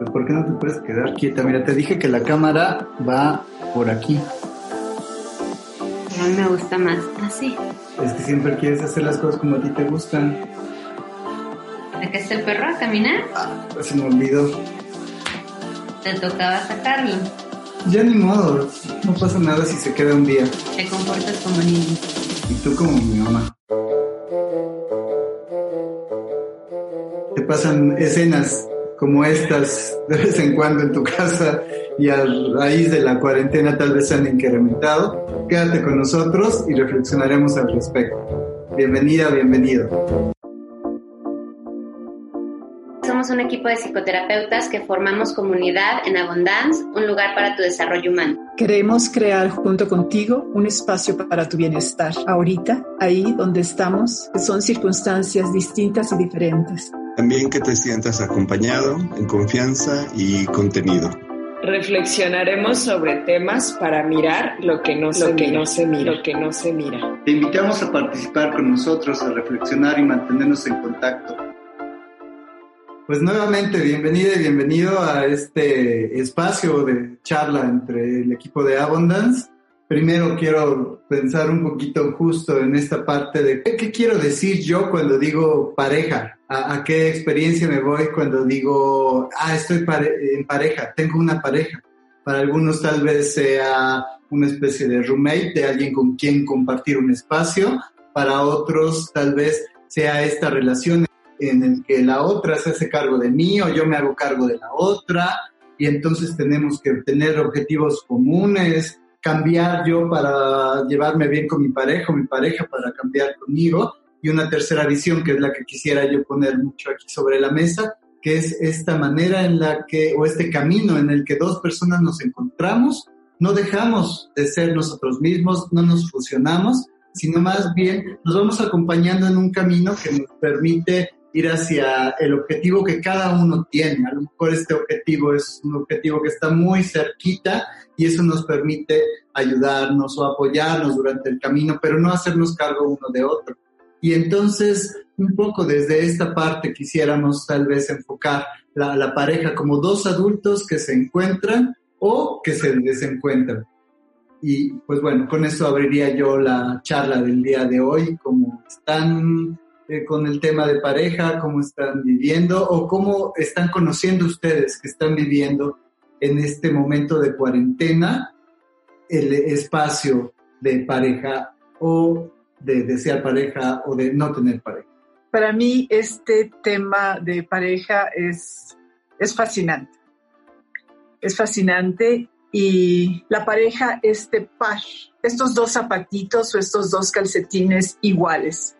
aquí. ¿Por qué no te puedes quedar quieta? Mira, te dije que la cámara va por aquí. A mí me gusta más así. Es que siempre quieres hacer las cosas como a ti te gustan. ¿De qué está el perro a caminar? Ah, se me olvidó. Te tocaba sacarlo. Ya ni modo, no pasa nada si se queda un día. Te comportas como niño. Y tú como mi mamá. Te pasan escenas como estas de vez en cuando en tu casa y a raíz de la cuarentena tal vez se han incrementado. Quédate con nosotros y reflexionaremos al respecto. Bienvenida, bienvenido. Somos un equipo de psicoterapeutas que formamos comunidad en Abundance, un lugar para tu desarrollo humano. Queremos crear junto contigo un espacio para tu bienestar. Ahorita, ahí donde estamos, son circunstancias distintas y diferentes también que te sientas acompañado, en confianza y contenido. Reflexionaremos sobre temas para mirar lo que no, se, que no se mira, lo que no se mira. Te invitamos a participar con nosotros, a reflexionar y mantenernos en contacto. Pues nuevamente, bienvenida y bienvenido a este espacio de charla entre el equipo de Abundance primero quiero pensar un poquito justo en esta parte de qué, quiero decir yo cuando digo pareja, a, qué experiencia me voy cuando digo, ah, estoy en pareja, tengo una pareja. Para algunos tal vez sea una especie de roommate, de alguien con quien compartir un espacio. Para otros tal vez sea esta relación en el que la otra se hace cargo de mí o yo me hago cargo de la otra y entonces tenemos que tener objetivos comunes, cambiar yo para llevarme bien con mi pareja o mi pareja para cambiar conmigo. Y una tercera visión, que es la que quisiera yo poner mucho aquí sobre la mesa, que es esta manera en la que, o este camino en el que dos personas nos encontramos, no dejamos de ser nosotros mismos, no nos fusionamos, sino más bien nos vamos acompañando en un camino que nos permite ir hacia el objetivo que cada uno tiene. A lo mejor este objetivo es un objetivo que está muy cerquita y eso nos permite ayudarnos o apoyarnos durante el camino, pero no hacernos cargo uno de otro. Y entonces, un poco desde esta parte quisiéramos tal vez enfocar la, la pareja como dos adultos que se encuentran o que se desencuentran. Y pues bueno, con eso abriría yo la charla del día de hoy, como están eh, con el tema de pareja, cómo están viviendo o cómo están conociendo ustedes que están viviendo en este momento de cuarentena el espacio de pareja o de desear pareja o de no tener pareja. Para mí este tema de pareja es, es fascinante. Es fascinante y la pareja, este par, estos dos zapatitos o estos dos calcetines iguales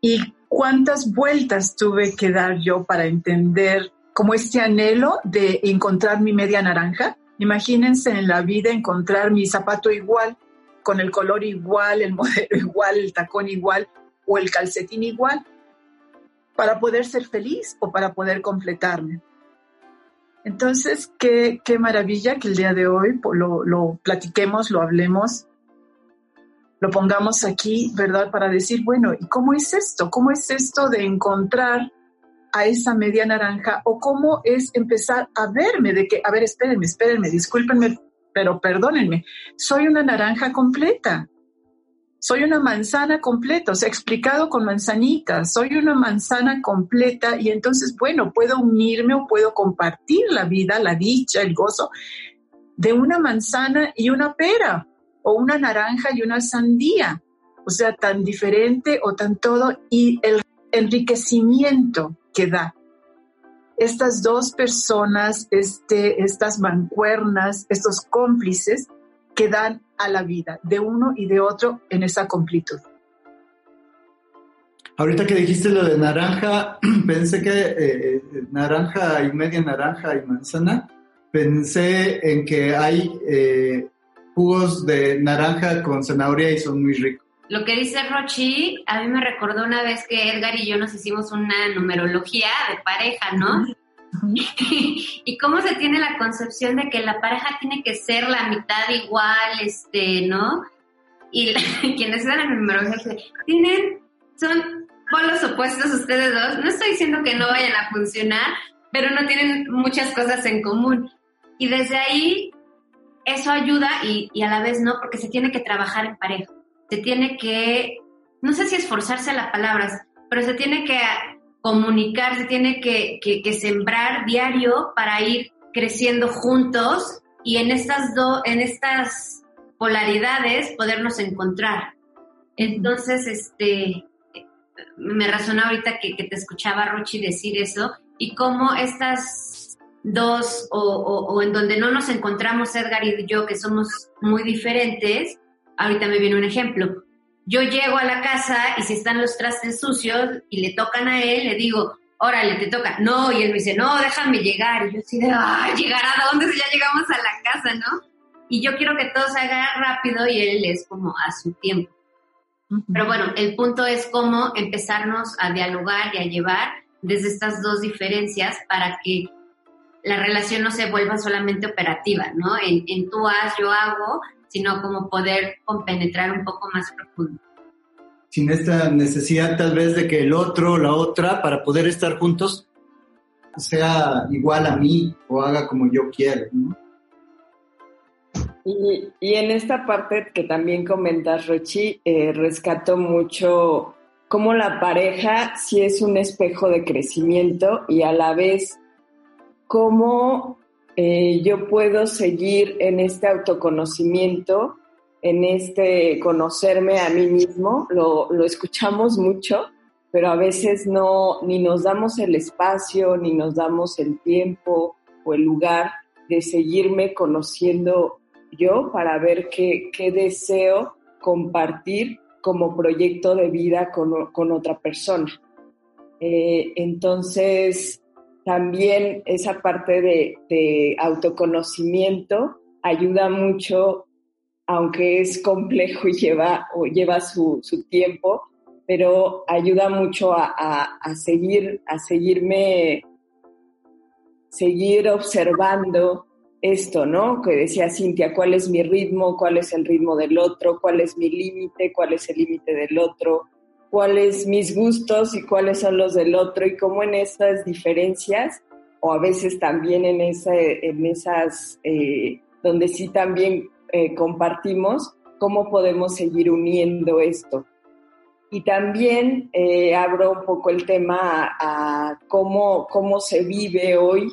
y cuántas vueltas tuve que dar yo para entender como este anhelo de encontrar mi media naranja. Imagínense en la vida encontrar mi zapato igual, con el color igual, el modelo igual, el tacón igual o el calcetín igual, para poder ser feliz o para poder completarme. Entonces, qué, qué maravilla que el día de hoy lo, lo platiquemos, lo hablemos lo pongamos aquí, ¿verdad? Para decir, bueno, ¿y cómo es esto? ¿Cómo es esto de encontrar a esa media naranja o cómo es empezar a verme de que, a ver, espérenme, espérenme, discúlpenme, pero perdónenme, soy una naranja completa, soy una manzana completa, o sea, explicado con manzanitas, soy una manzana completa y entonces, bueno, puedo unirme o puedo compartir la vida, la dicha, el gozo de una manzana y una pera, o una naranja y una sandía, o sea, tan diferente o tan todo, y el enriquecimiento que da. Estas dos personas, este, estas mancuernas, estos cómplices que dan a la vida de uno y de otro en esa completud. Ahorita que dijiste lo de naranja, pensé que eh, eh, naranja y media naranja y manzana pensé en que hay eh, jugos de naranja con zanahoria y son muy ricos. Lo que dice Rochi, a mí me recordó una vez que Edgar y yo nos hicimos una numerología de pareja, ¿no? y cómo se tiene la concepción de que la pareja tiene que ser la mitad igual, este, ¿no? Y quienes dan la numerología tienen, son polos opuestos ustedes dos. No estoy diciendo que no vayan a funcionar, pero no tienen muchas cosas en común. Y desde ahí, eso ayuda y, y a la vez no, porque se tiene que trabajar en pareja se tiene que, no sé si esforzarse a las palabras, pero se tiene que comunicar, se tiene que, que, sembrar diario para ir creciendo juntos y en estas, dos en estas polaridades podernos encontrar. Entonces, este, me razona ahorita que, que, te escuchaba Rochi decir eso y cómo estas dos o, o, o, en donde no nos encontramos Edgar y yo que somos muy diferentes, ahorita me viene un ejemplo. Yo llego a la casa y si están los trastes sucios y le tocan a él, le digo, órale, te toca. No, y él me dice, no, déjame llegar. Y yo así de, ay, ¿llegar a dónde si ya llegamos a la casa, no? Y yo quiero que todo se haga rápido y él es como a su tiempo. Pero bueno, el punto es cómo empezarnos a dialogar y a llevar desde estas dos diferencias para que la relación no se vuelva solamente operativa, ¿no? En, en tú haz, yo hago, sino como poder compenetrar un poco más profundo. Sin esta necesidad tal vez de que el otro o la otra, para poder estar juntos, sea igual a mí o haga como yo quiero, ¿no? Y, y, en esta parte que también comentas, Rochi, eh, rescato mucho cómo la pareja sí es un espejo de crecimiento y a la vez cómo eh, yo puedo seguir en este autoconocimiento, en este conocerme a mí mismo. Lo, lo escuchamos mucho, pero a veces no, ni nos damos el espacio, ni nos damos el tiempo o el lugar de seguirme conociendo yo para ver qué, qué deseo compartir como proyecto de vida con, con otra persona. Eh, entonces, también esa parte de, autoconocimiento ayuda mucho, aunque es complejo y lleva, lleva su, tiempo, pero ayuda mucho a, seguir, a seguirme, seguir observando esto, ¿no? Que decía Cintia, ¿cuál es mi ritmo? ¿Cuál es el ritmo del otro? ¿Cuál es mi límite? ¿Cuál es el límite del otro? Cuáles mis gustos y cuáles son los del otro y cómo en esas diferencias o a veces también en, en esas eh, donde sí también eh, compartimos, cómo podemos seguir uniendo esto. Y también eh, abro un poco el tema a, cómo, cómo se vive hoy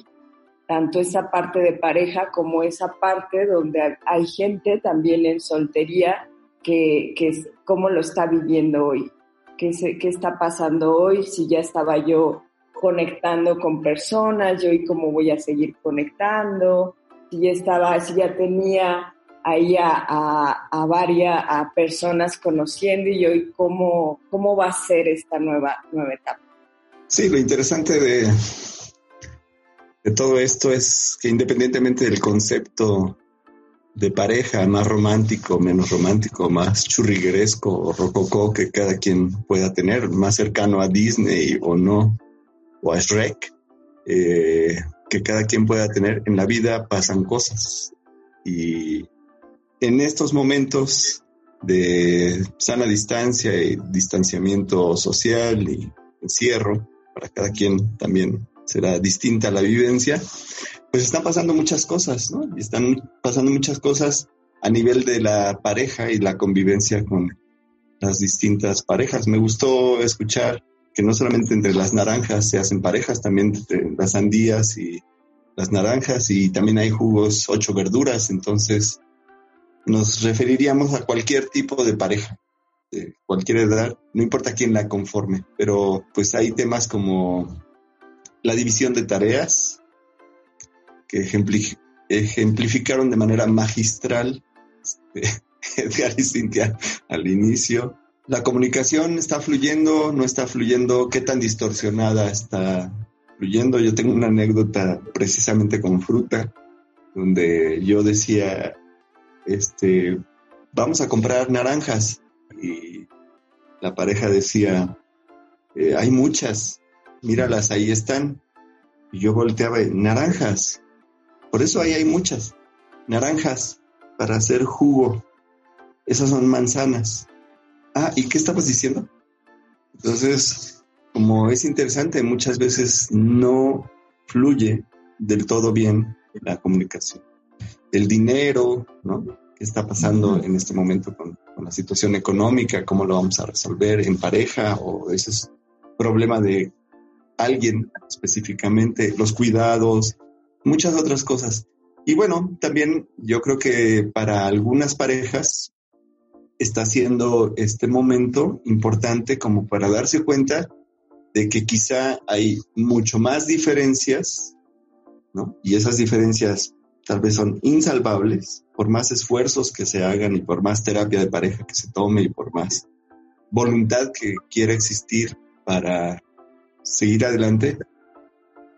tanto esa parte de pareja como esa parte donde hay gente también en soltería que, que cómo lo está viviendo hoy qué, qué está pasando hoy, si ya estaba yo conectando con personas, yo y cómo voy a seguir conectando, si ya estaba, si ya tenía ahí a, a, varias a personas conociendo y hoy cómo, cómo va a ser esta nueva, nueva etapa. Sí, lo interesante de, de todo esto es que independientemente del concepto de pareja, más romántico, menos romántico, más churrigueresco o rococó que cada quien pueda tener, más cercano a Disney o no, o a Shrek, eh, que cada quien pueda tener. En la vida pasan cosas y en estos momentos de sana distancia y distanciamiento social y encierro, para cada quien también será distinta la vivencia, pues están pasando muchas cosas, ¿no? Están pasando muchas cosas a nivel de la pareja y la convivencia con las distintas parejas. Me gustó escuchar que no solamente entre las naranjas se hacen parejas, también entre las sandías y las naranjas y también hay jugos ocho verduras, entonces nos referiríamos a cualquier tipo de pareja, de cualquier edad, no importa quién la conforme, pero pues hay temas como la división de tareas, ejemplificaron de manera magistral este, Edgar y Cintia al inicio. La comunicación está fluyendo, no está fluyendo, qué tan distorsionada está fluyendo. Yo tengo una anécdota precisamente con fruta. donde yo decía, este, vamos a comprar naranjas. Y la pareja decía, eh, hay muchas, míralas, ahí están. Y yo volteaba, naranjas. Por eso ahí hay muchas. Naranjas para hacer jugo. Esas son manzanas. Ah, ¿y qué estabas diciendo? Entonces, como es interesante, muchas veces no fluye del todo bien la comunicación. El dinero, ¿no? ¿Qué está pasando en este momento con, la situación económica? ¿Cómo lo vamos a resolver en pareja? ¿O ese es problema de alguien específicamente? Los cuidados, muchas otras cosas. Y bueno, también yo creo que para algunas parejas está siendo este momento importante como para darse cuenta de que quizá hay mucho más diferencias, ¿no? Y esas diferencias tal vez son insalvables, por más esfuerzos que se hagan y por más terapia de pareja que se tome y por más voluntad que quiera existir para seguir adelante,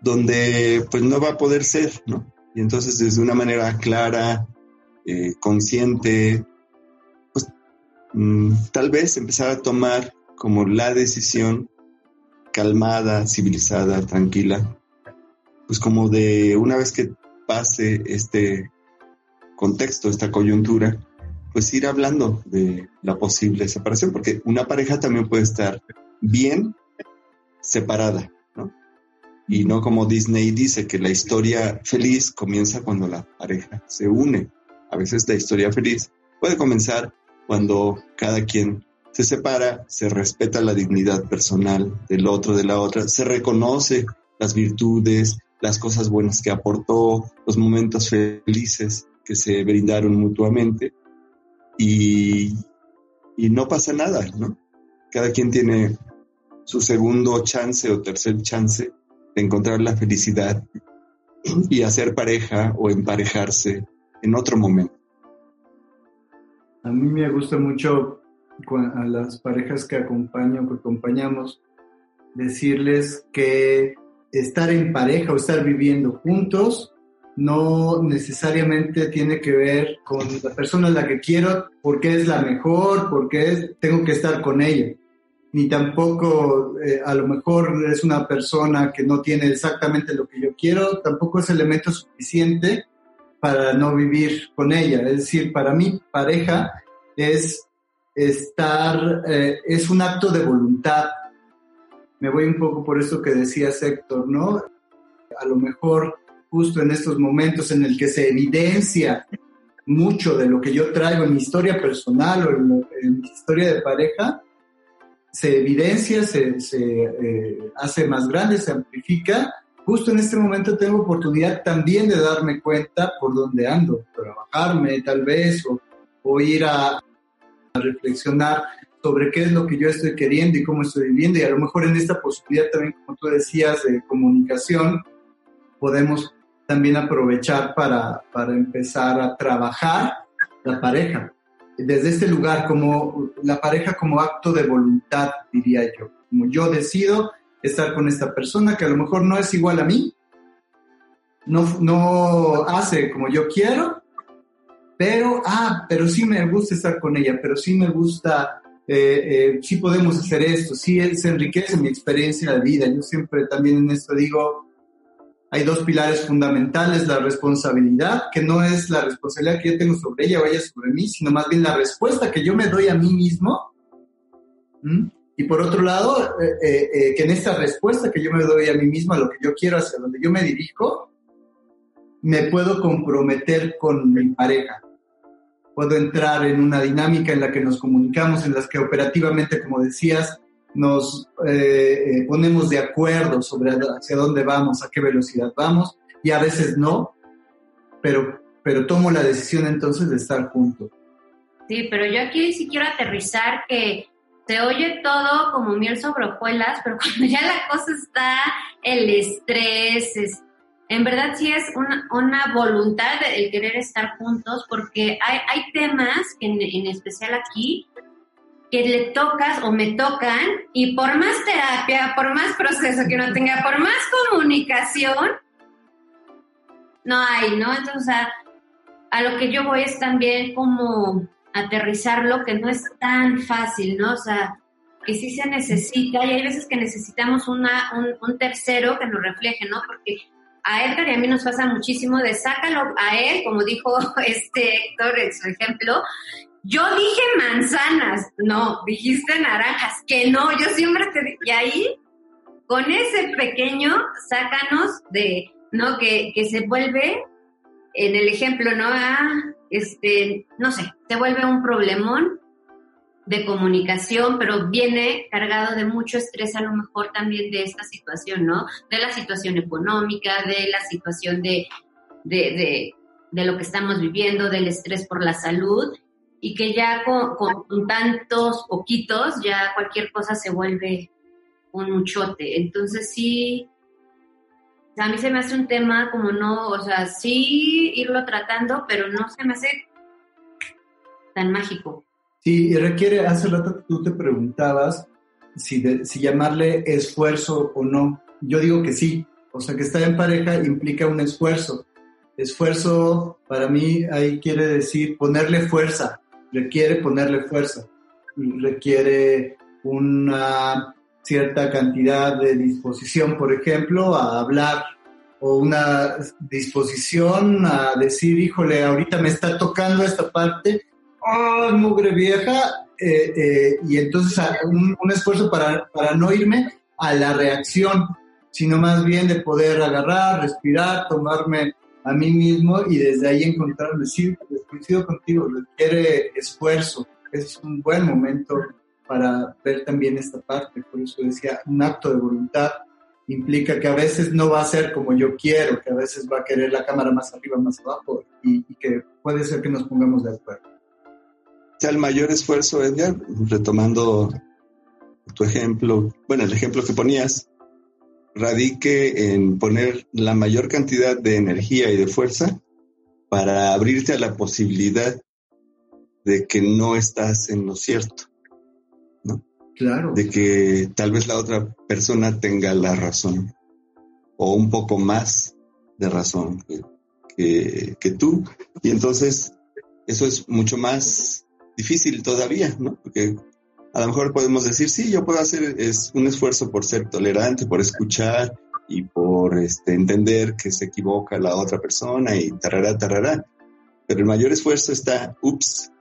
donde pues no va a poder ser, ¿no? Y entonces desde una manera clara, eh, consciente, Mm, tal vez empezar a tomar como la decisión calmada, civilizada, tranquila, pues como de una vez que pase este contexto, esta coyuntura, pues ir hablando de la posible separación, porque una pareja también puede estar bien separada. Y no como Disney dice que la historia feliz comienza cuando la pareja se une. A veces la historia feliz puede comenzar cuando cada quien se separa, se respeta la dignidad personal del otro, de la otra, se reconoce las virtudes, las cosas buenas que aportó, los momentos felices que se brindaron mutuamente y, y no pasa nada, ¿no? Cada quien tiene su segundo chance o tercer chance encontrar la felicidad y hacer pareja o emparejarse en otro momento. A mí me gusta mucho a las parejas que acompaño, que acompañamos, decirles que estar en pareja o estar viviendo juntos no necesariamente tiene que ver con la persona a la que quiero porque es la mejor, porque tengo que estar con ella. Ni tampoco eh, a lo mejor es una persona que no tiene exactamente lo que yo quiero, tampoco es elemento suficiente para no vivir con ella. Es decir, para mí pareja es estar, eh, es un acto de voluntad. Me voy un poco por eso que decía Héctor, ¿no? A lo mejor justo en estos momentos en el que se evidencia mucho de lo que yo traigo en mi historia personal o en, mi historia de pareja, se evidencia, se, se eh, hace más grande, se amplifica justo en este momento tengo oportunidad también de darme cuenta por dónde ando, trabajarme tal vez, o, ir a, reflexionar sobre qué es lo que yo estoy queriendo y cómo estoy viviendo. Y a lo mejor en esta posibilidad también, como tú decías, de comunicación, podemos también aprovechar para, para empezar a trabajar la pareja. Desde este lugar, como la pareja como acto de voluntad, diría yo. Como yo decido estar con esta persona que a lo mejor no es igual a mí, no, no hace como yo quiero, pero, ah, pero sí me gusta estar con ella, pero sí me gusta, eh, eh, sí podemos hacer esto, sí se enriquece mi experiencia de vida. Yo siempre también en esto digo, hay dos pilares fundamentales, la responsabilidad, que no es la responsabilidad que yo tengo sobre ella o ella sobre mí, sino más bien la respuesta que yo me doy a mí mismo. Y por otro lado, eh, eh, eh, que en esta respuesta que yo me doy a mí mismo, a lo que yo quiero, hacia donde yo me dirijo, me puedo comprometer con mi pareja. Puedo entrar en una dinámica en la que nos comunicamos, en las que operativamente, como decías, nos ponemos de acuerdo sobre hacia dónde vamos, a qué velocidad vamos, y a veces no, pero, pero tomo la decisión entonces de estar juntos. Sí, pero yo aquí sí quiero aterrizar que se oye todo como miel sobre hojuelas, pero cuando ya la cosa está, el estrés, es, en verdad sí es una, una voluntad el querer estar juntos, porque hay, hay temas, en, en especial aquí, que le tocas o me tocan y por más terapia, por más proceso que uno tenga, por más comunicación, no hay, ¿no? Entonces, a, a lo que yo voy es también como aterrizarlo, que no es tan fácil, ¿no? O sea, que sí se necesita y hay veces que necesitamos una, un, tercero que nos refleje, ¿no? Porque a Edgar y a mí nos pasa muchísimo de sácalo a él, como dijo este Héctor en su ejemplo. Yo dije manzanas, no, dijiste naranjas, que no, yo siempre te dije, y ahí, con ese pequeño, sácanos de, ¿no? Que, que se vuelve, en el ejemplo, ¿no? Ah, este, no sé, se vuelve un problemón de comunicación, pero viene cargado de mucho estrés a lo mejor también de esta situación, ¿no? De la situación económica, de la situación de, de, de, lo que estamos viviendo, del estrés por la salud, y que ya con, tantos poquitos, ya cualquier cosa se vuelve un muchote. Entonces sí, a mí se me hace un tema como no, o sea, sí irlo tratando, pero no se me hace tan mágico. Sí, requiere, hace rato tú te preguntabas si, si llamarle esfuerzo o no. Yo digo que sí, o sea que estar en pareja implica un esfuerzo. Esfuerzo para mí ahí quiere decir ponerle fuerza, requiere ponerle fuerza, requiere una cierta cantidad de disposición, por ejemplo, a hablar o una disposición a decir, híjole, ahorita me está tocando esta parte ¡ah, mugre vieja! Eh, eh, y entonces un, esfuerzo para, para no irme a la reacción, sino más bien de poder agarrar, respirar, tomarme a mí mismo y desde ahí encontrarme. Sí, coincido contigo, requiere esfuerzo, es un buen momento para ver también esta parte, por eso decía, un acto de voluntad implica que a veces no va a ser como yo quiero, que a veces va a querer la cámara más arriba, más abajo, y que puede ser que nos pongamos de acuerdo. El mayor esfuerzo, Edgar, retomando tu ejemplo, bueno, el ejemplo que ponías, radique en poner la mayor cantidad de energía y de fuerza para abrirte a la posibilidad de que no estás en lo cierto, ¿no? Claro. De que tal vez la otra persona tenga la razón o un poco más de razón que, que tú. Y entonces eso es mucho más difícil todavía, ¿no? Porque a lo mejor podemos decir, sí, yo puedo hacer es un esfuerzo por ser tolerante, por escuchar y por este, entender que se equivoca la otra persona y tarará, tarará. Pero el mayor esfuerzo está, ups,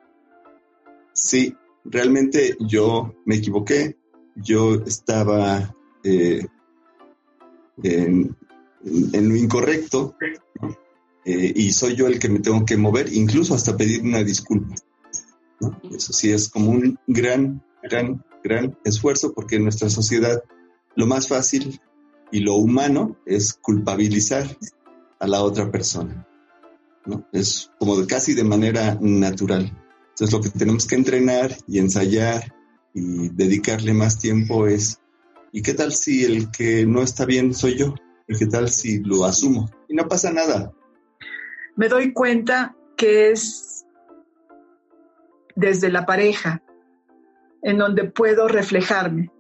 sí, realmente yo me equivoqué, yo estaba eh, en, lo incorrecto eh, y soy yo el que me tengo que mover, incluso hasta pedir una disculpa. Eso sí es como un gran, gran, gran esfuerzo porque en nuestra sociedad lo más fácil y lo humano es culpabilizar a la otra persona. ¿no? Es como casi de manera natural. Entonces lo que tenemos que entrenar y ensayar y dedicarle más tiempo es, ¿y qué tal si el que no está bien soy yo? ¿Y qué tal si lo asumo? Y no pasa nada. Me doy cuenta que es desde la pareja, en donde puedo reflejarme.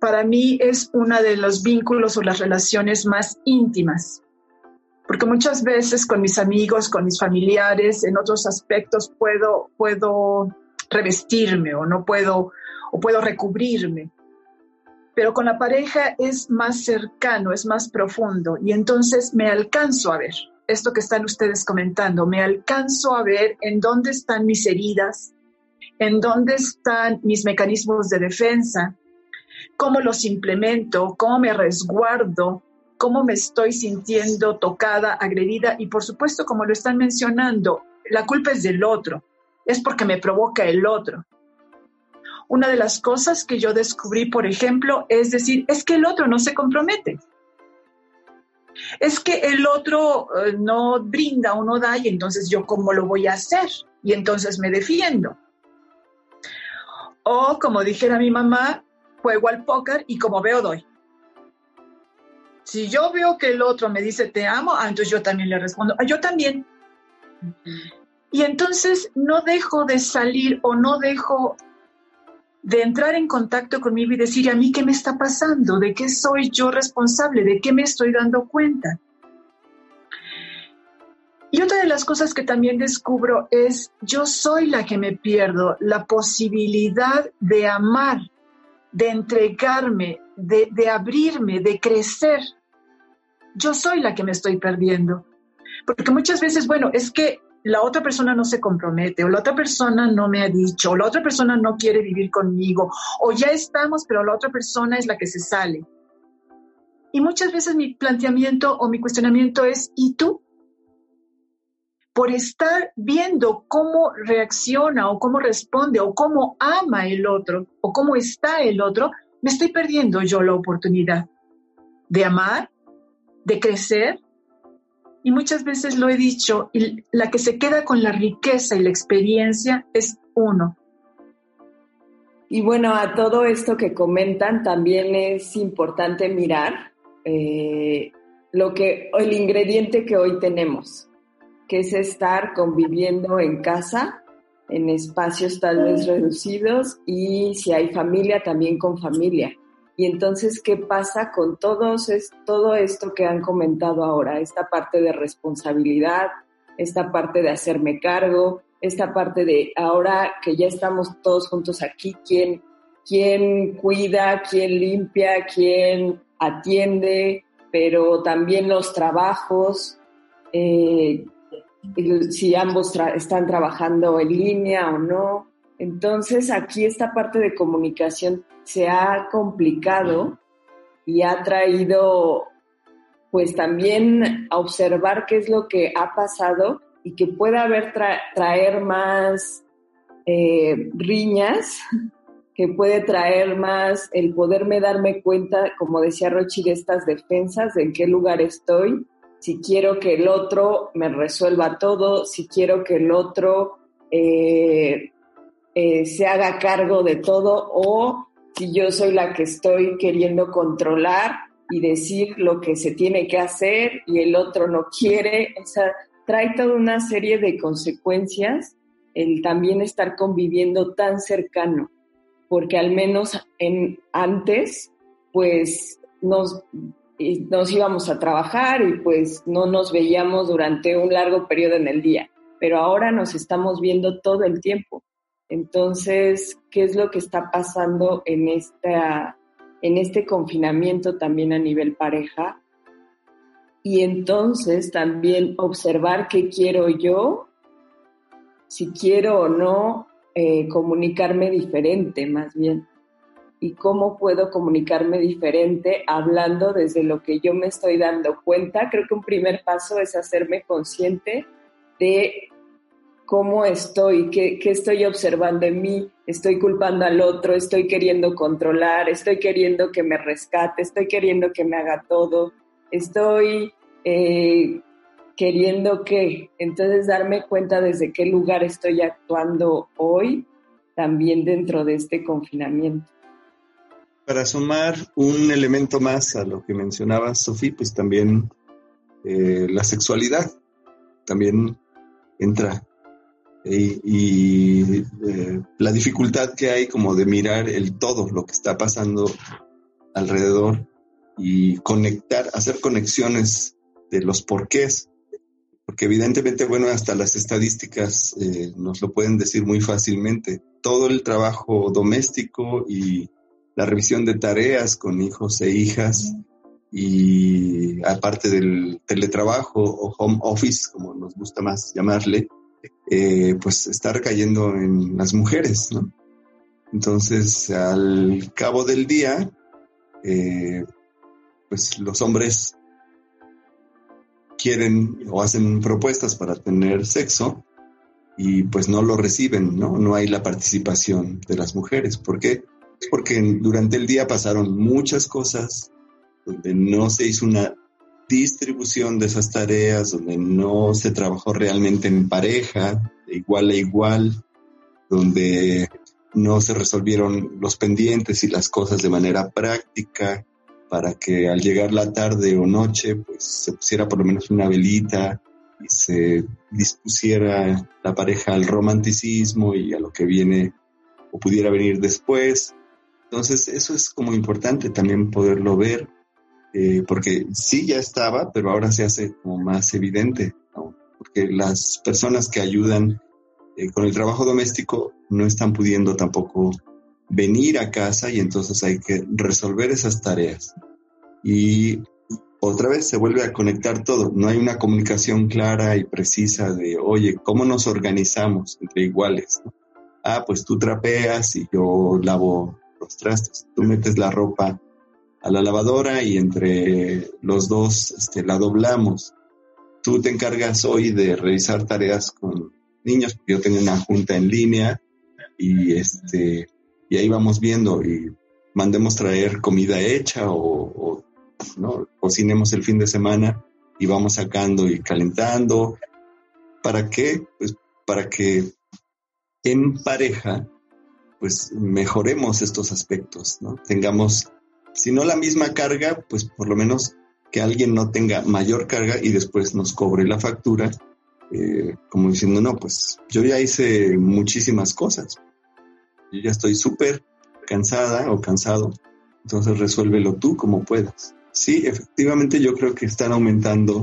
Para mí es uno de los vínculos o las relaciones más íntimas, porque muchas veces con mis amigos, con mis familiares, en otros aspectos puedo, puedo revestirme o no puedo, o puedo recubrirme. Pero con la pareja es más cercano, es más profundo y entonces me alcanzo a ver esto que están ustedes comentando, me alcanzo a ver en dónde están mis heridas, en dónde están mis mecanismos de defensa, cómo los implemento, cómo me resguardo, cómo me estoy sintiendo tocada, agredida y por supuesto, como lo están mencionando, la culpa es del otro, es porque me provoca el otro. Una de las cosas que yo descubrí, por ejemplo, es decir, es que el otro no se compromete es que el otro eh, no brinda o no da y entonces yo cómo lo voy a hacer y entonces me defiendo. O como dijera mi mamá, juego al póker y como veo doy. Si yo veo que el otro me dice te amo, ah, entonces yo también le respondo, ah, yo también. Y entonces no dejo de salir o no dejo de entrar en contacto conmigo y decir, ¿a mí qué me está pasando? ¿De qué soy yo responsable? ¿De qué me estoy dando cuenta? Y otra de las cosas que también descubro es, yo soy la que me pierdo la posibilidad de amar, de entregarme, de, de abrirme, de crecer. Yo soy la que me estoy perdiendo. Porque muchas veces, bueno, es que la otra persona no se compromete, o la otra persona no me ha dicho, o la otra persona no quiere vivir conmigo, o ya estamos, pero la otra persona es la que se sale. Y muchas veces mi planteamiento o mi cuestionamiento es, ¿y tú? Por estar viendo cómo reacciona o cómo responde o cómo ama el otro o cómo está el otro, me estoy perdiendo yo la oportunidad de amar, de crecer. Y muchas veces lo he dicho, la que se queda con la riqueza y la experiencia es uno. Y bueno, a todo esto que comentan también es importante mirar eh, lo que el ingrediente que hoy tenemos que es estar conviviendo en casa, en espacios tal vez reducidos y si hay familia, también con familia. Y entonces, ¿qué pasa con todos es, todo esto que han comentado ahora? Esta parte de responsabilidad, esta parte de hacerme cargo, esta parte de ahora que ya estamos todos juntos aquí, ¿quién, quién cuida, quién limpia, quién atiende, pero también los trabajos, eh, si ambos están trabajando en línea o no. Entonces aquí esta parte de comunicación se ha complicado y ha traído pues también a observar qué es lo que ha pasado y que pueda haber traer más eh, riñas, que puede traer más el poderme darme cuenta, como decía Rochi, de estas defensas, de en qué lugar estoy si quiero que el otro me resuelva todo, si quiero que el otro eh, eh, se haga cargo de todo o si yo soy la que estoy queriendo controlar y decir lo que se tiene que hacer y el otro no quiere. O sea, trae toda una serie de consecuencias el también estar conviviendo tan cercano, porque al menos en antes, pues nos nos íbamos a trabajar y pues no nos veíamos durante un largo periodo en el día, pero ahora nos estamos viendo todo el tiempo. Entonces, ¿qué es lo que está pasando en, esta, en este confinamiento también a nivel pareja? Y entonces también observar qué quiero yo, si quiero o no eh, comunicarme diferente más bien y cómo puedo comunicarme diferente hablando desde lo que yo me estoy dando cuenta. Creo que un primer paso es hacerme consciente de cómo estoy, qué, qué, estoy observando en mí, estoy culpando al otro, estoy queriendo controlar, estoy queriendo que me rescate, estoy queriendo que me haga todo, estoy eh, queriendo que, entonces darme cuenta desde qué lugar estoy actuando hoy, también dentro de este confinamiento. Para sumar un elemento más a lo que mencionaba Sofía, pues también eh, la sexualidad también entra y, eh, la dificultad que hay como de mirar el todo, lo que está pasando alrededor y conectar, hacer conexiones de los porqués, porque evidentemente, bueno, hasta las estadísticas eh, nos lo pueden decir muy fácilmente. Todo el trabajo doméstico y la revisión de tareas con hijos e hijas y aparte del teletrabajo o home office, como nos gusta más llamarle, eh, pues está recayendo en las mujeres, ¿no? Entonces, al cabo del día, eh, pues los hombres quieren o hacen propuestas para tener sexo y pues no lo reciben, ¿no? No hay la participación de las mujeres. ¿Por qué? Porque durante el día pasaron muchas cosas donde no se hizo una distribución de esas tareas, donde no se trabajó realmente en pareja, de igual a igual, donde no se resolvieron los pendientes y las cosas de manera práctica para que al llegar la tarde o noche pues se pusiera por lo menos una velita y se dispusiera la pareja al romanticismo y a lo que viene o pudiera venir después. Entonces, eso es como importante también poderlo ver, eh, porque sí ya estaba, pero ahora se hace como más evidente. porque las personas que ayudan eh, con el trabajo doméstico no están pudiendo tampoco venir a casa y entonces hay que resolver esas tareas. Y otra vez se vuelve a conectar todo. No hay una comunicación clara y precisa de, oye, ¿cómo nos organizamos entre iguales? Ah, pues tú trapeas y yo lavo los trastes. Tú metes la ropa a la lavadora y entre los dos este, la doblamos. Tú te encargas hoy de realizar tareas con niños, yo tengo una junta en línea y este y ahí vamos viendo y mandemos traer comida hecha o, o ¿no? cocinemos el fin de semana y vamos sacando y calentando. ¿Para qué? Pues para que en pareja pues mejoremos estos aspectos, ¿no? Tengamos, si no la misma carga, pues por lo menos que alguien no tenga mayor carga y después nos cobre la factura, eh, como diciendo, no, pues yo ya hice muchísimas cosas, yo ya estoy súper cansada o cansado, entonces resuélvelo tú como puedas. Sí, efectivamente yo creo que están aumentando,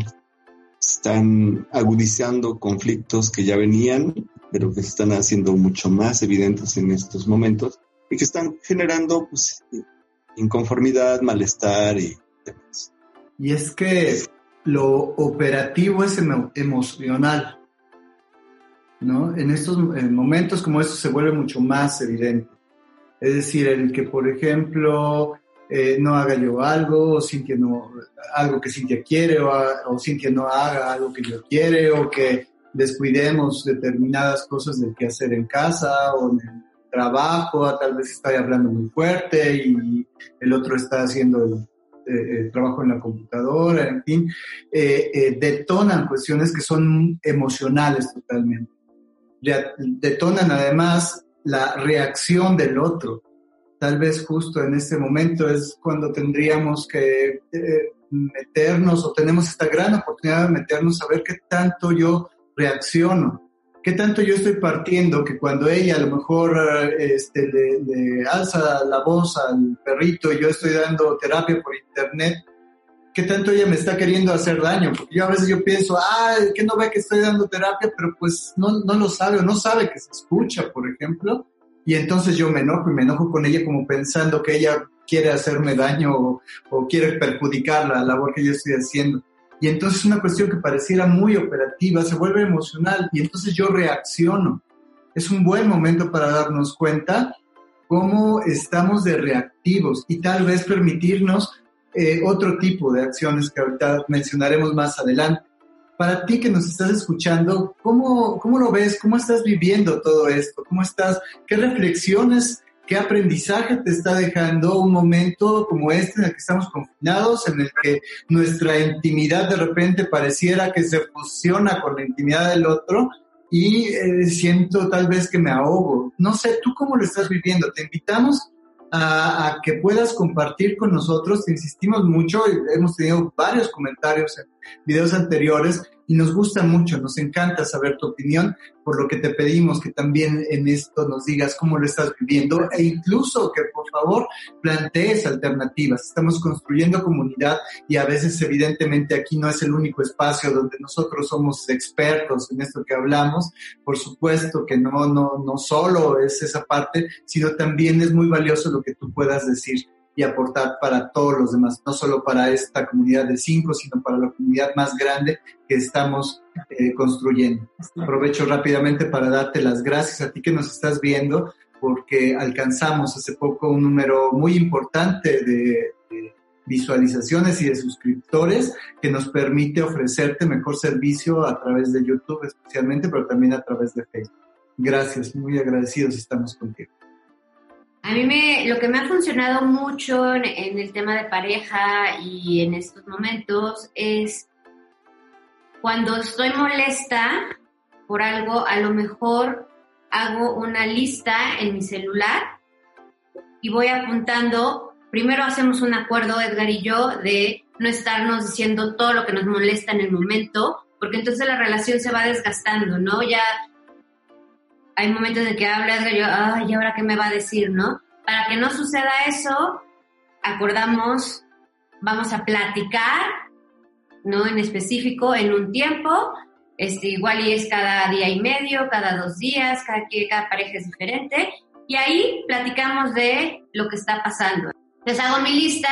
están agudizando conflictos que ya venían, pero que se están haciendo mucho más evidentes en estos momentos y que están generando pues, inconformidad, malestar y demás. Y es que lo operativo es emocional, ¿no? En estos momentos como estos se vuelve mucho más evidente. Es decir, el que, por ejemplo, eh, no haga yo algo, o Cintia no, algo que Cintia quiere, o, o, Cintia no haga algo que yo quiere, o que descuidemos determinadas cosas del que hacer en casa o en el trabajo, tal vez está hablando muy fuerte y el otro está haciendo el, eh, trabajo en la computadora, en fin, eh, eh, detonan cuestiones que son emocionales totalmente. Detonan además la reacción del otro tal vez justo en este momento es cuando tendríamos que eh, meternos o tenemos esta gran oportunidad de meternos a ver qué tanto yo reacciono, qué tanto yo estoy partiendo, que cuando ella a lo mejor este, le, alza la voz al perrito y yo estoy dando terapia por internet, qué tanto ella me está queriendo hacer daño, porque yo a veces yo pienso, ah, que no ve que estoy dando terapia, pero pues no, no lo sabe o no sabe que se escucha, por ejemplo, y entonces yo me enojo y me enojo con ella como pensando que ella quiere hacerme daño o, quiere perjudicar la labor que yo estoy haciendo. Y entonces una cuestión que pareciera muy operativa se vuelve emocional y entonces yo reacciono. Es un buen momento para darnos cuenta cómo estamos de reactivos y tal vez permitirnos eh, otro tipo de acciones que ahorita mencionaremos más adelante para ti que nos estás escuchando, ¿cómo, ¿cómo lo ves? ¿Cómo estás viviendo todo esto? ¿Cómo estás? ¿Qué reflexiones, qué aprendizaje te está dejando un momento como este en el que estamos confinados, en el que nuestra intimidad de repente pareciera que se fusiona con la intimidad del otro? Y eh, siento tal vez que me ahogo. No sé, ¿tú cómo lo estás viviendo? Te invitamos a, a, que puedas compartir con nosotros. Te insistimos mucho, hemos tenido varios comentarios en videos anteriores y nos gusta mucho, nos encanta saber tu opinión, por lo que te pedimos que también en esto nos digas cómo lo estás viviendo e incluso que por favor plantees alternativas. Estamos construyendo comunidad y a veces evidentemente aquí no es el único espacio donde nosotros somos expertos en esto que hablamos. Por supuesto que no, no, no solo es esa parte, sino también es muy valioso lo que tú puedas decir y aportar para todos los demás, no solo para esta comunidad de cinco, sino para la comunidad más grande que estamos eh, construyendo. Aprovecho rápidamente para darte las gracias a ti que nos estás viendo, porque alcanzamos hace poco un número muy importante de, de visualizaciones y de suscriptores que nos permite ofrecerte mejor servicio a través de YouTube especialmente, pero también a través de Facebook. Gracias, muy agradecidos estamos contigo. A mí me, lo que me ha funcionado mucho en, el tema de pareja y en estos momentos es cuando estoy molesta por algo, a lo mejor hago una lista en mi celular y voy apuntando, primero hacemos un acuerdo, Edgar y yo, de no estarnos diciendo todo lo que nos molesta en el momento, porque entonces la relación se va desgastando, ¿no? Ya hay momentos en que habla Edgar y yo, ay, ¿ahora qué me va a decir, no? Para que no suceda eso, acordamos, vamos a platicar, ¿no? En específico, en un tiempo, este, igual y es cada día y medio, cada dos días, cada, cada pareja es diferente, y ahí platicamos de lo que está pasando. Les hago mi lista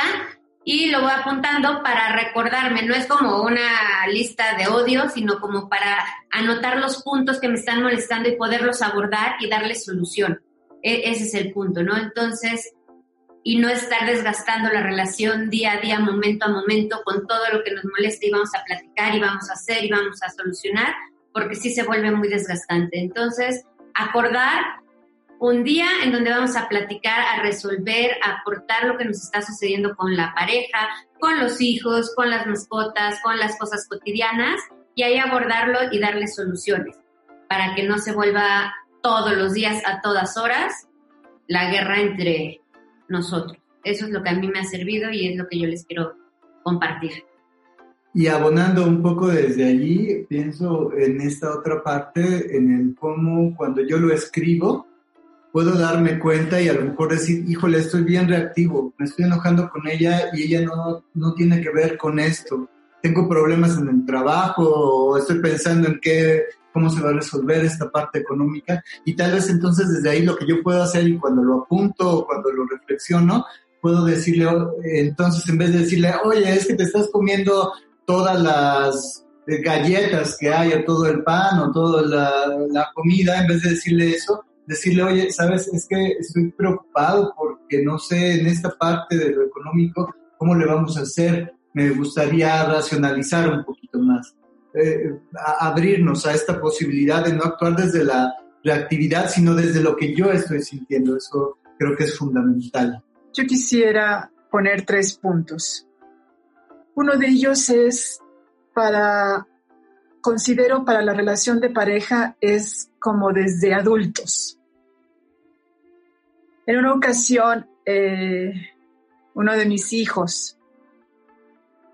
y lo voy apuntando para recordarme. No es como una lista de odio, sino como para anotar los puntos que me están molestando y poderlos abordar y darles solución. E, ese es el punto, ¿no? Entonces, y no estar desgastando la relación día a día, momento a momento, con todo lo que nos molesta y vamos a platicar y vamos a hacer y vamos a solucionar, porque sí se vuelve muy desgastante. Entonces, acordar un día en donde vamos a platicar, a resolver, a aportar lo que nos está sucediendo con la pareja, con los hijos, con las mascotas, con las cosas cotidianas y ahí abordarlo y darle soluciones para que no se vuelva todos los días, a todas horas, la guerra entre nosotros. Eso es lo que a mí me ha servido y es lo que yo les quiero compartir. Y abonando un poco desde allí, pienso en esta otra parte, en el cómo cuando yo lo escribo, puedo darme cuenta y a lo mejor decir, híjole, estoy bien reactivo, me estoy enojando con ella y ella no, no tiene que ver con esto. Tengo problemas en el trabajo o estoy pensando en qué, cómo se va a resolver esta parte económica y tal vez entonces desde ahí lo que yo puedo hacer y cuando lo apunto o cuando lo reflexiono, puedo decirle, entonces en vez de decirle, oye, es que te estás comiendo todas las galletas que hay o todo el pan o toda la, la comida, en vez de decirle eso, decirle, oye, sabes, es que estoy preocupado porque no sé en esta parte de lo económico cómo le vamos a hacer. Me gustaría racionalizar un poquito más, eh, abrirnos a esta posibilidad de no actuar desde la reactividad, sino desde lo que yo estoy sintiendo. Eso creo que es fundamental. Yo quisiera poner tres puntos. Uno de ellos es para, considero para la relación de pareja es como desde adultos. En una ocasión, eh, uno de mis hijos,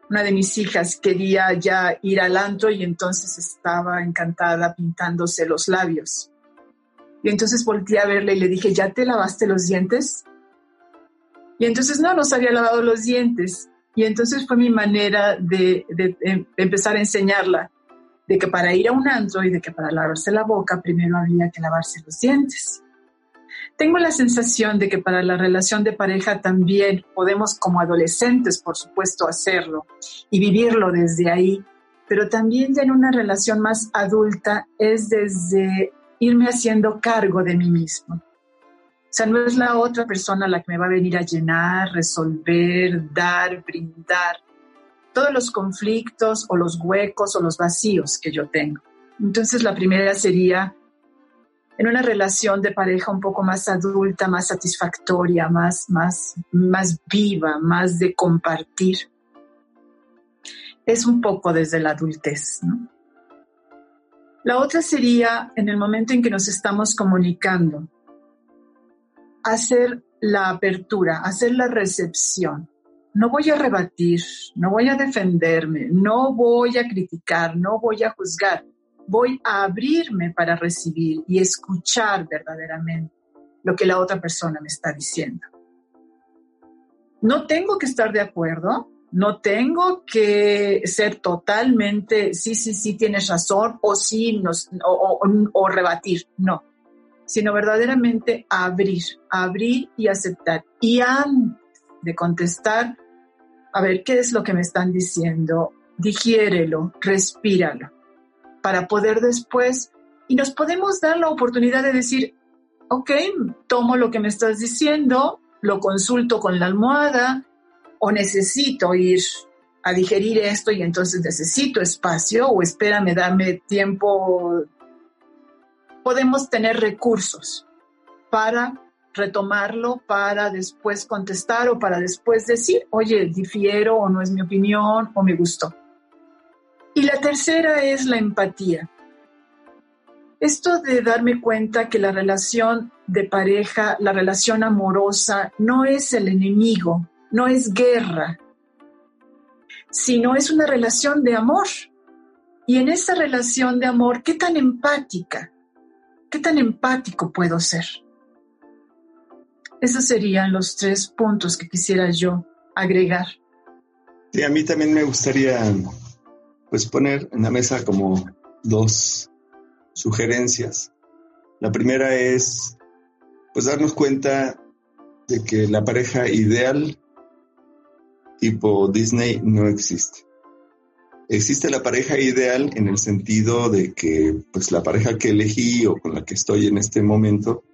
una de mis hijas quería ya ir al antro y entonces estaba encantada pintándose los labios. Y entonces volteé a verle y le dije, ¿ya te lavaste los dientes? Y entonces no, no se había lavado los dientes. Y entonces fue mi manera de, de, empezar a enseñarla de que para ir a un antro y de que para lavarse la boca primero había que lavarse los dientes. Tengo la sensación de que para la relación de pareja también podemos como adolescentes, por supuesto, hacerlo y vivirlo desde ahí, pero también ya en una relación más adulta es desde irme haciendo cargo de mí mismo. O sea, no es la otra persona la que me va a venir a llenar, resolver, dar, brindar todos los conflictos o los huecos o los vacíos que yo tengo. Entonces, la primera sería en una relación de pareja un poco más adulta, más satisfactoria, más, más, más viva, más de compartir. Es un poco desde la adultez, ¿no? La otra sería en el momento en que nos estamos comunicando, hacer la apertura, hacer la recepción. No voy a rebatir, no voy a defenderme, no voy a criticar, no voy a juzgar voy a abrirme para recibir y escuchar verdaderamente lo que la otra persona me está diciendo. No tengo que estar de acuerdo, no tengo que ser totalmente, sí, sí, sí, tienes razón, o sí, nos, o, rebatir, no, sino verdaderamente abrir, abrir y aceptar. Y antes de contestar, a ver, ¿qué es lo que me están diciendo? Digiérelo, respíralo para poder después, y nos podemos dar la oportunidad de decir, ok, tomo lo que me estás diciendo, lo consulto con la almohada, o necesito ir a digerir esto y entonces necesito espacio, o espérame, dame tiempo. Podemos tener recursos para retomarlo, para después contestar o para después decir, oye, difiero o no es mi opinión o me gustó. Y la tercera es la empatía. Esto de darme cuenta que la relación de pareja, la relación amorosa, no es el enemigo, no es guerra, sino es una relación de amor. Y en esa relación de amor, ¿qué tan empática, qué tan empático puedo ser? Esos serían los tres puntos que quisiera yo agregar. Sí, a mí también me gustaría pues poner en la mesa como dos sugerencias. La primera es, pues, darnos cuenta de que la pareja ideal tipo Disney no existe. Existe la pareja ideal en el sentido de que, pues, la pareja que elegí o con la que estoy en este momento,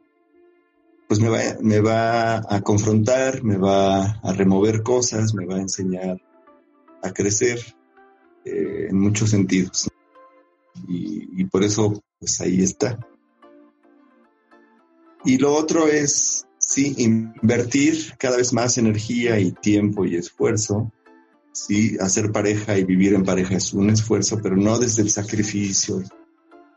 pues me va, me va a confrontar, me va a remover cosas, me va a enseñar a crecer eh, en muchos sentidos. Y, por eso, pues ahí está. Y lo otro es, sí, invertir cada vez más energía y tiempo y esfuerzo. Sí, hacer pareja y vivir en pareja es un esfuerzo, pero no desde el sacrificio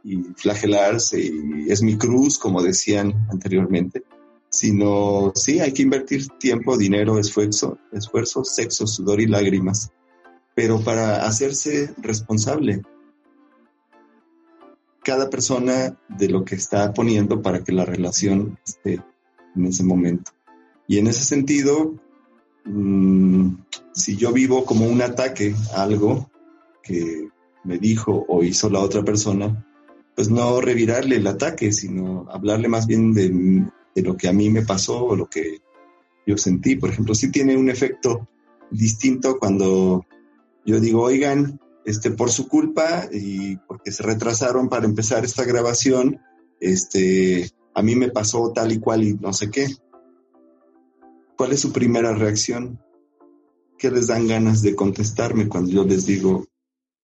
y flagelarse y es mi cruz, como decían anteriormente, sino sí, hay que invertir tiempo, dinero, esfuerzo, esfuerzo, sexo, sudor y lágrimas, pero para hacerse responsable cada persona de lo que está poniendo para que la relación esté en ese momento. Y en ese sentido, mmm, si yo vivo como un ataque a algo que me dijo o hizo la otra persona, pues no revirarle el ataque, sino hablarle más bien de, de lo que a mí me pasó o lo que yo sentí. Por ejemplo, sí tiene un efecto distinto cuando yo digo, oigan, este, por su culpa y porque se retrasaron para empezar esta grabación, este, a mí me pasó tal y cual y no sé qué. ¿Cuál es su primera reacción? ¿Qué les dan ganas de contestarme cuando yo les digo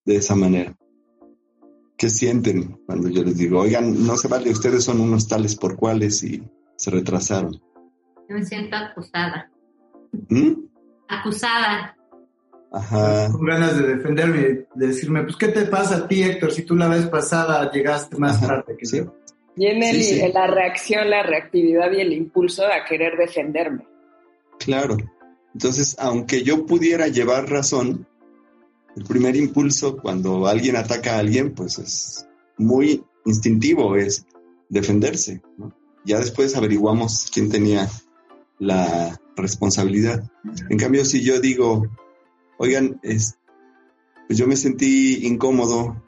de esa manera? ¿Qué sienten cuando yo les digo, oigan, no se vale, ustedes son unos tales por cuales y se retrasaron? Yo me siento acusada. ¿Mm? Acusada. Ajá. Con ganas de defenderme, de decirme, pues, ¿qué te pasa a ti, Héctor? Si tú la vez pasada llegaste más Ajá, tarde que sí. yo. Y en el, Sí, sí. la reacción, la reactividad y el impulso a querer defenderme. Claro. Entonces, aunque yo pudiera llevar razón, el primer impulso cuando alguien ataca a alguien, pues es muy instintivo, es defenderse. ¿no? Ya después averiguamos quién tenía la responsabilidad. En cambio, si yo digo, oigan, es, pues yo me sentí incómodo,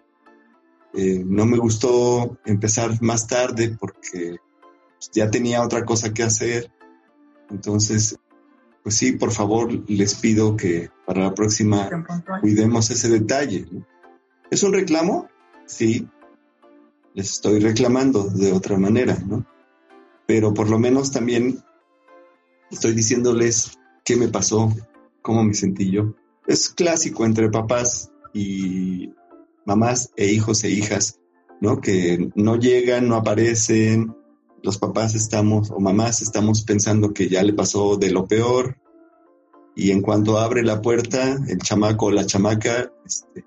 eh, no me gustó empezar más tarde porque pues, ya tenía otra cosa que hacer. Entonces, pues sí, por favor, les pido que para la próxima cuidemos ese detalle. ¿Es un reclamo? Sí, les estoy reclamando de otra manera, ¿no? Pero por lo menos también estoy diciéndoles qué me pasó, cómo me sentí yo. Es clásico entre papás y mamás e hijos e hijas, ¿no? Que no llegan, no aparecen, los papás estamos o mamás estamos pensando que ya le pasó de lo peor y en cuanto abre la puerta, el chamaco o la chamaca, este,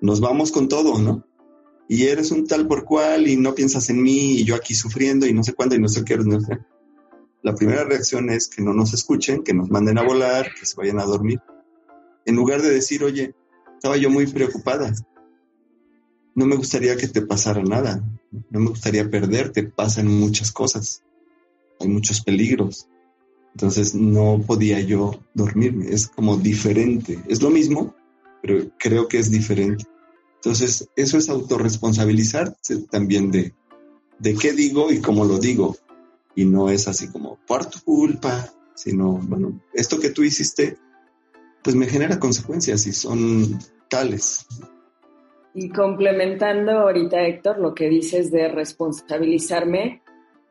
nos vamos con todo, ¿no? Y eres un tal por cual y no piensas en mí y yo aquí sufriendo y no sé cuándo y no sé qué. La primera reacción es que no nos escuchen, que nos manden a volar, que se vayan a dormir. En lugar de decir, oye, estaba yo muy preocupada. No me gustaría que te pasara nada. No me gustaría perderte. Pasan muchas cosas. Hay muchos peligros. Entonces no podía yo dormirme. Es como diferente. Es lo mismo, pero creo que es diferente. Entonces, eso es autorresponsabilizarse también de, de qué digo y cómo lo digo. Y no es así como por tu culpa, sino, bueno, esto que tú hiciste, pues me genera consecuencias y son tales. Y complementando ahorita, Héctor, lo que dices de responsabilizarme,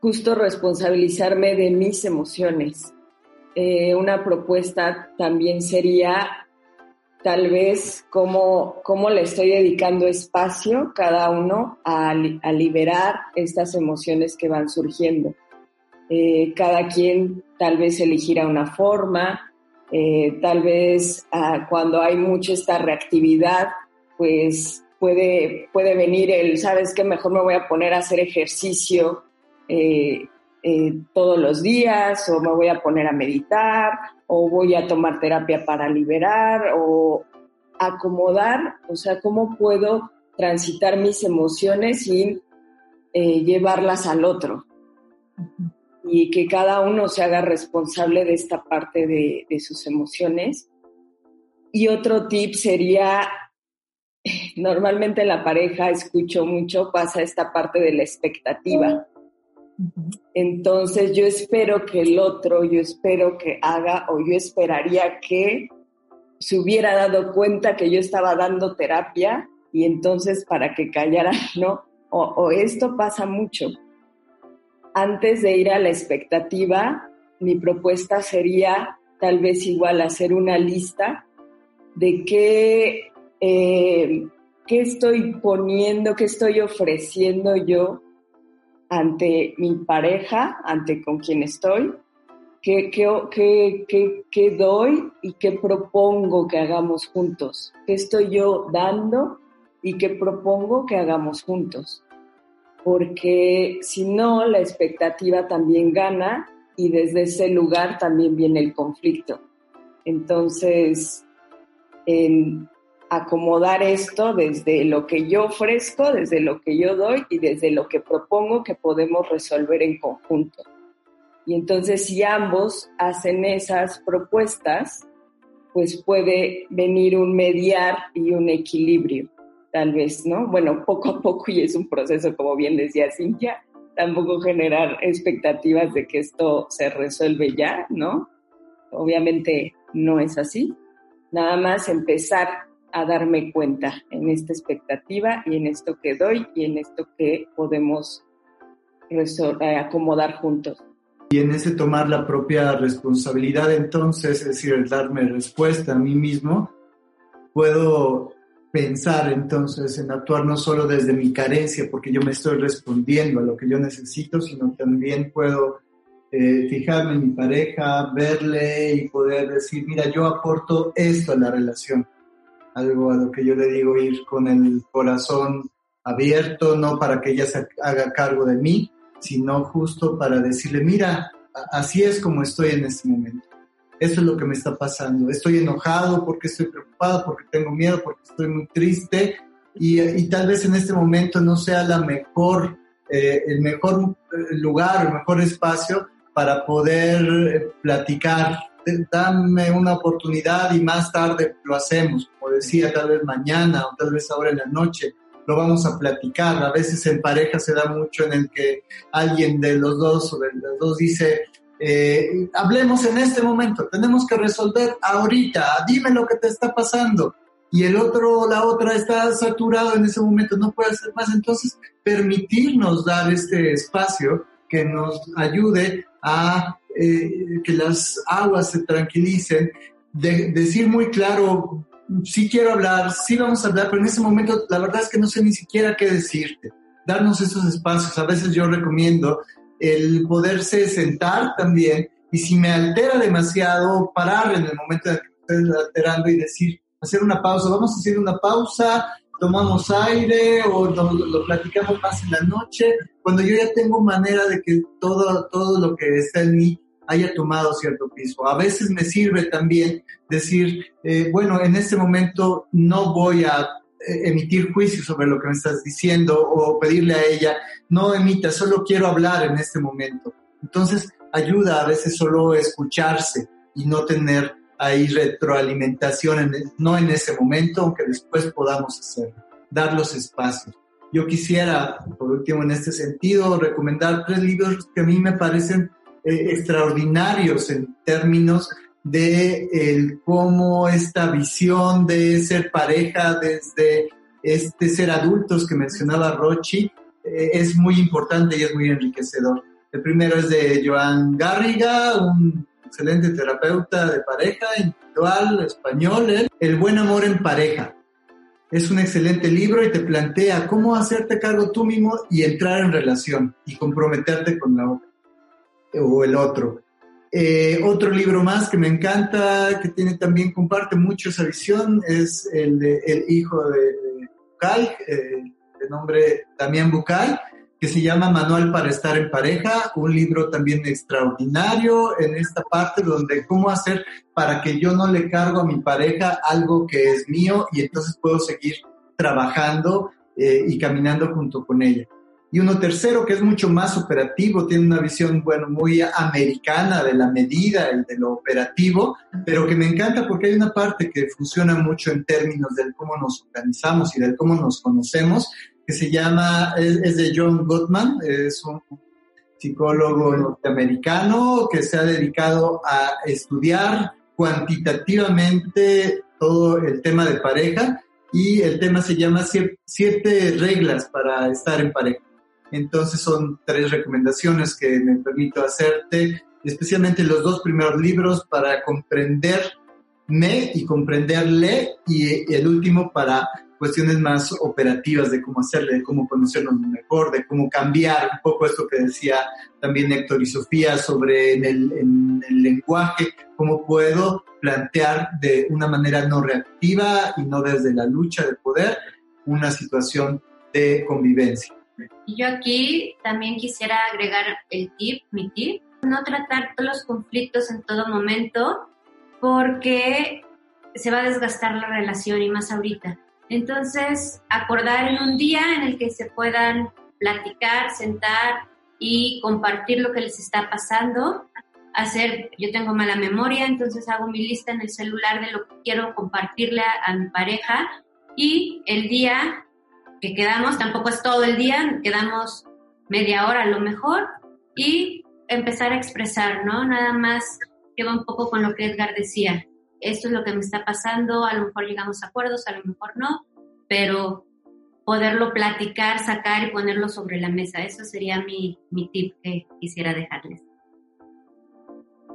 justo responsabilizarme de mis emociones. Eh, una propuesta también sería tal vez cómo, cómo le estoy dedicando espacio cada uno a, a liberar estas emociones que van surgiendo. Eh, cada quien tal vez elegirá una forma, eh, tal vez ah, cuando hay mucha esta reactividad, pues puede, puede venir el, ¿sabes qué? Mejor me voy a poner a hacer ejercicio eh, eh, todos los días, o me voy a poner a meditar, o voy a tomar terapia para liberar, o acomodar, o sea, cómo puedo transitar mis emociones sin llevarlas al otro. Y que cada uno se haga responsable de esta parte de, de sus emociones. Y otro tip sería normalmente en la pareja, escucho mucho, pasa esta parte de la expectativa. Entonces yo espero que el otro, yo espero que haga o yo esperaría que se hubiera dado cuenta que yo estaba dando terapia y entonces para que callara, ¿no? O, o esto pasa mucho. Antes de ir a la expectativa, mi propuesta sería tal vez igual hacer una lista de qué, eh, qué estoy poniendo, qué estoy ofreciendo yo ante mi pareja, ante con quien estoy, qué, qué, qué, qué doy y qué propongo que hagamos juntos, qué estoy yo dando y qué propongo que hagamos juntos. Porque si no, la expectativa también gana y desde ese lugar también viene el conflicto. Entonces, en acomodar esto desde lo que yo ofrezco, desde lo que yo doy y desde lo que propongo que podemos resolver en conjunto. Y entonces si ambos hacen esas propuestas, pues puede venir un mediar y un equilibrio, tal vez, ¿no? Bueno, poco a poco y es un proceso, como bien decía Cintia, tampoco generar expectativas de que esto se resuelve ya, ¿no? Obviamente no es así. Nada más empezar a darme cuenta en esta expectativa y en esto que doy y en esto que podemos eh, acomodar juntos. Y en ese tomar la propia responsabilidad entonces, es decir, darme respuesta a mí mismo, puedo pensar entonces en actuar no solo desde mi carencia, porque yo me estoy respondiendo a lo que yo necesito, sino también puedo eh, fijarme en mi pareja, verle y poder decir, mira, yo aporto esto a la relación. Algo a lo que yo le digo, ir con el corazón abierto, no para que ella se haga cargo de mí, sino justo para decirle, mira, así es como estoy en este momento. Eso es lo que me está pasando. Estoy enojado porque estoy preocupado, porque tengo miedo, porque estoy muy triste y, y tal vez en este momento no sea la mejor, eh, el mejor eh, lugar, el mejor espacio para poder eh, platicar. Dame una oportunidad y más tarde lo hacemos, como decía, tal vez mañana o tal vez ahora en la noche lo vamos a platicar. A veces en pareja se da mucho en el que alguien de los dos o de los dos dice, eh, hablemos en este momento, tenemos que resolver ahorita, dime lo que te está pasando. Y el otro, la otra está saturado en ese momento, no puede hacer más. Entonces, permitirnos dar este espacio que nos ayude a eh, que las aguas se tranquilicen, de, decir muy claro, sí quiero hablar, sí vamos a hablar, pero en ese momento la verdad es que no sé ni siquiera qué decirte. Darnos esos espacios. A veces yo recomiendo el poderse sentar también y si me altera demasiado, parar en el momento en que estoy alterando y decir, hacer una pausa, vamos a hacer una pausa, tomamos aire o lo, platicamos más en la noche, cuando yo ya tengo manera de que todo, todo lo que está en mí haya tomado cierto piso. A veces me sirve también decir, eh, bueno, en este momento no voy a eh, emitir juicio sobre lo que me estás diciendo o pedirle a ella, no emita, solo quiero hablar en este momento. Entonces ayuda a veces solo escucharse y no tener ahí retroalimentación, no en ese momento, aunque después podamos hacerlo, dar los espacios. Yo quisiera, por último, en este sentido, recomendar tres libros que a mí me parecen eh, extraordinarios en términos de el cómo esta visión de ser pareja desde este ser adultos que mencionaba Rochi eh, es muy importante y es muy enriquecedor. El primero es de Joan Garriga, un excelente terapeuta de pareja individual español, El buen amor en pareja. Es un excelente libro y te plantea cómo hacerte cargo tú mismo y entrar en relación y comprometerte con la otra o el otro. Eh, otro libro más que me encanta, que tiene también, comparte mucho esa visión, es el de El hijo de, eh, nombre Damián Bucay, que se llama Manual para estar en pareja, un libro también extraordinario en esta parte donde cómo hacer para que yo no le cargo a mi pareja algo que es mío y entonces puedo seguir trabajando eh, y caminando junto con ella. y uno tercero que es mucho más operativo, tiene una visión, bueno, muy americana de la medida y de lo operativo, pero que me encanta porque hay una parte que funciona mucho en términos de cómo nos organizamos y de cómo nos conocemos, que se llama, es, de John Gottman, es un psicólogo norteamericano que se ha dedicado a estudiar cuantitativamente todo el tema de pareja y el tema se llama siete reglas para estar en pareja. Entonces son tres recomendaciones que me permito hacerte, especialmente los dos primeros libros para comprenderme y comprenderle y el último para cuestiones más operativas de cómo hacerle, de cómo conocernos mejor, de cómo cambiar un poco esto que decía también Héctor y Sofía sobre el, el lenguaje, cómo puedo plantear de una manera no reactiva y no desde la lucha de poder una situación de convivencia. Y yo aquí también quisiera agregar el tip, mi tip, no tratar todos los conflictos en todo momento porque se va a desgastar la relación y más ahorita. Entonces, acordar en un día en el que se puedan platicar, sentar y compartir lo que les está pasando. Hacer, yo tengo mala memoria, entonces hago mi lista en el celular de lo que quiero compartirle a, a mi pareja y el día que quedamos, tampoco es todo el día, quedamos media hora a lo mejor, y empezar a expresar, ¿no? Nada más que va un poco con lo que Edgar decía. Esto es lo que me está pasando, a lo mejor llegamos a acuerdos, a lo mejor no, pero poderlo platicar, sacar y ponerlo sobre la mesa. Eso sería mi, mi tip que quisiera dejarles.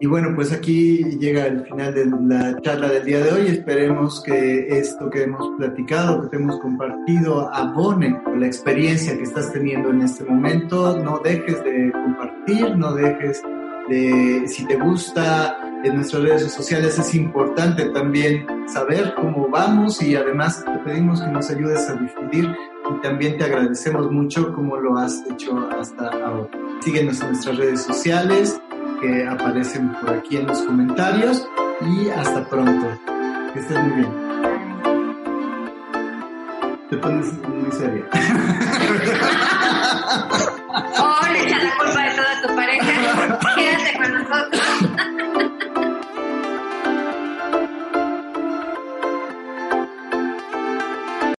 Y bueno, pues aquí llega el final de la charla del día de hoy. Esperemos que esto que hemos platicado, que te hemos compartido, abone la experiencia que estás teniendo en este momento. No dejes de compartir, no dejes de, si te gusta en nuestras redes sociales, es importante también saber cómo vamos y además te pedimos que nos ayudes a difundir y también te agradecemos mucho como lo has hecho hasta ahora. Síguenos en nuestras redes sociales que aparecen por aquí en los comentarios y hasta pronto. Que estés muy bien. Te pones muy seria.